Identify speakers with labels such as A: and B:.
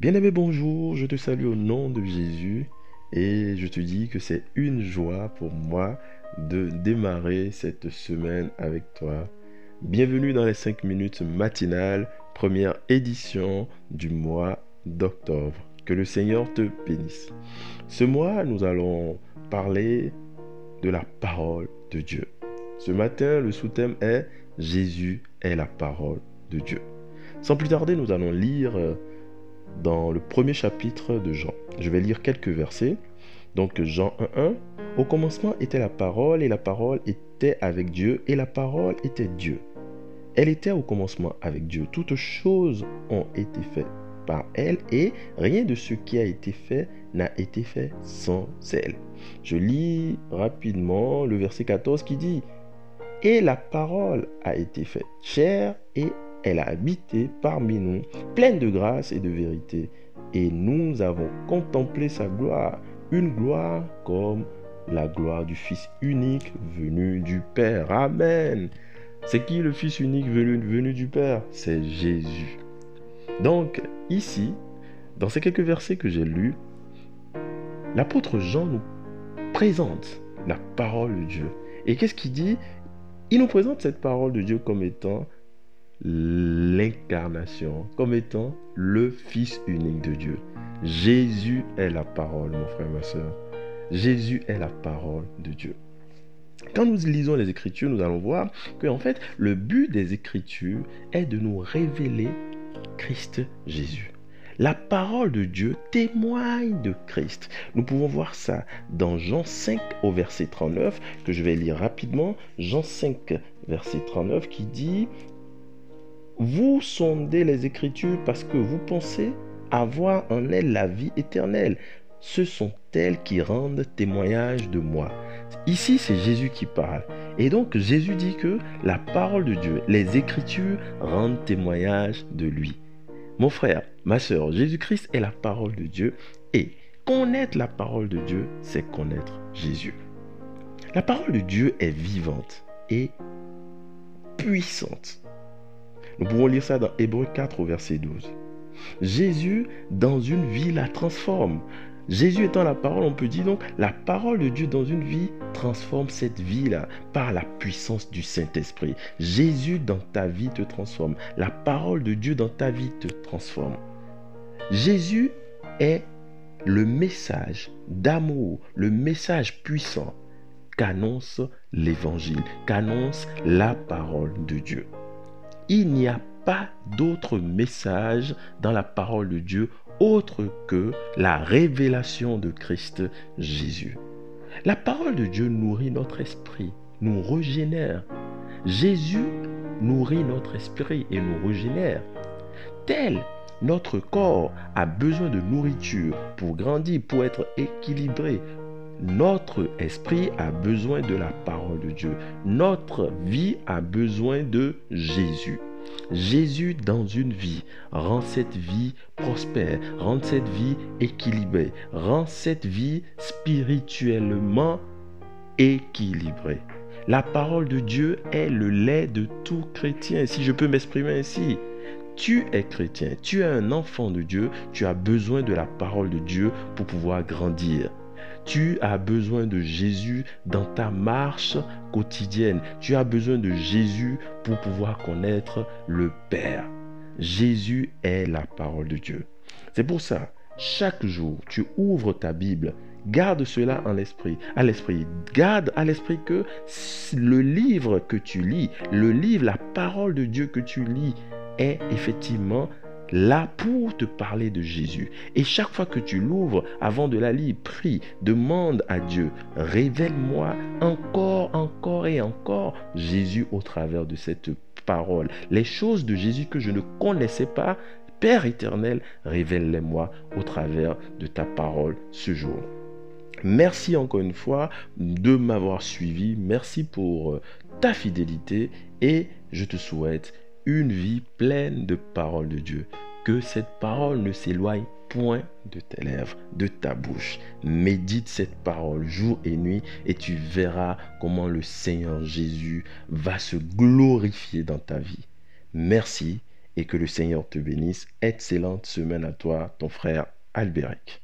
A: Bien-aimé, bonjour, je te salue au nom de Jésus et je te dis que c'est une joie pour moi de démarrer cette semaine avec toi. Bienvenue dans les 5 minutes matinales, première édition du mois d'octobre. Que le Seigneur te bénisse. Ce mois, nous allons parler de la parole de Dieu. Ce matin, le sous-thème est Jésus est la parole de Dieu. Sans plus tarder, nous allons lire dans le premier chapitre de Jean. Je vais lire quelques versets. Donc Jean 1.1, au commencement était la parole et la parole était avec Dieu et la parole était Dieu. Elle était au commencement avec Dieu. Toutes choses ont été faites par elle et rien de ce qui a été fait n'a été fait sans elle. Je lis rapidement le verset 14 qui dit, Et la parole a été faite chair et elle a habité parmi nous, pleine de grâce et de vérité. Et nous avons contemplé sa gloire, une gloire comme la gloire du Fils unique venu du Père. Amen. C'est qui le Fils unique venu, du Père? C'est Jésus. Donc, ici, dans ces quelques versets que j'ai lus, l'apôtre Jean nous présente la parole de Dieu. Et qu'est-ce qu'il dit? Il nous présente cette parole de Dieu comme étant l'incarnation, comme étant le Fils unique de Dieu. Jésus est la parole, mon frère, ma soeur. Jésus est la parole de Dieu. Quand nous lisons les Écritures, nous allons voir que en fait, le but des Écritures est de nous révéler Christ Jésus. La parole de Dieu témoigne de Christ. Nous pouvons voir ça dans Jean 5 au verset 39, que je vais lire rapidement. Jean 5, verset 39, qui dit, vous sondez les Écritures parce que vous pensez avoir en elles la vie éternelle. Ce sont elles qui rendent témoignage de moi. Ici, c'est Jésus qui parle. Et donc, Jésus dit que la parole de Dieu, les Écritures rendent témoignage de lui. Mon frère, ma soeur, Jésus-Christ est la parole de Dieu. Et connaître la parole de Dieu, c'est connaître Jésus. La parole de Dieu est vivante et puissante. Nous pouvons lire ça dans Hébreu 4 au verset 12. Jésus, dans une vie, la transforme. Jésus étant la parole, on peut dire donc la parole de Dieu dans une vie transforme cette vie-là par la puissance du Saint-Esprit. Jésus dans ta vie te transforme. La parole de Dieu dans ta vie te transforme. Jésus est le message d'amour, le message puissant qu'annonce l'évangile, qu'annonce la parole de Dieu. Il n'y a pas d'autre message dans la parole de Dieu autre que la révélation de Christ Jésus. La parole de Dieu nourrit notre esprit, nous régénère. Jésus nourrit notre esprit et nous régénère. Tel notre corps a besoin de nourriture pour grandir, pour être équilibré. Notre esprit a besoin de la parole de Dieu. Notre vie a besoin de Jésus. Jésus dans une vie rend cette vie prospère, rend cette vie équilibrée, rend cette vie spirituellement équilibrée. La parole de Dieu est le lait de tout chrétien, si je peux m'exprimer ainsi. Tu es chrétien, tu es un enfant de Dieu, tu as besoin de la parole de Dieu pour pouvoir grandir. Tu as besoin de Jésus dans ta marche quotidienne. Tu as besoin de Jésus pour pouvoir connaître le Père. Jésus est la parole de Dieu. C'est pour ça, chaque jour, tu ouvres ta Bible. Garde cela en l'esprit, à l'esprit. Garde à l'esprit que le livre que tu lis, le livre, la parole de Dieu que tu lis est effectivement là pour te parler de Jésus. Et chaque fois que tu l'ouvres, avant de la lire, prie, demande à Dieu, révèle-moi encore, encore et encore Jésus au travers de cette parole. Les choses de Jésus que je ne connaissais pas, Père éternel, révèle-les-moi au travers de ta parole ce jour. Merci encore une fois de m'avoir suivi. Merci pour euh, ta fidélité et je te souhaite une vie pleine de paroles de Dieu. Que cette parole ne s'éloigne point de tes lèvres, de ta bouche. Médite cette parole jour et nuit et tu verras comment le Seigneur Jésus va se glorifier dans ta vie. Merci et que le Seigneur te bénisse. Excellente semaine à toi, ton frère Albéric.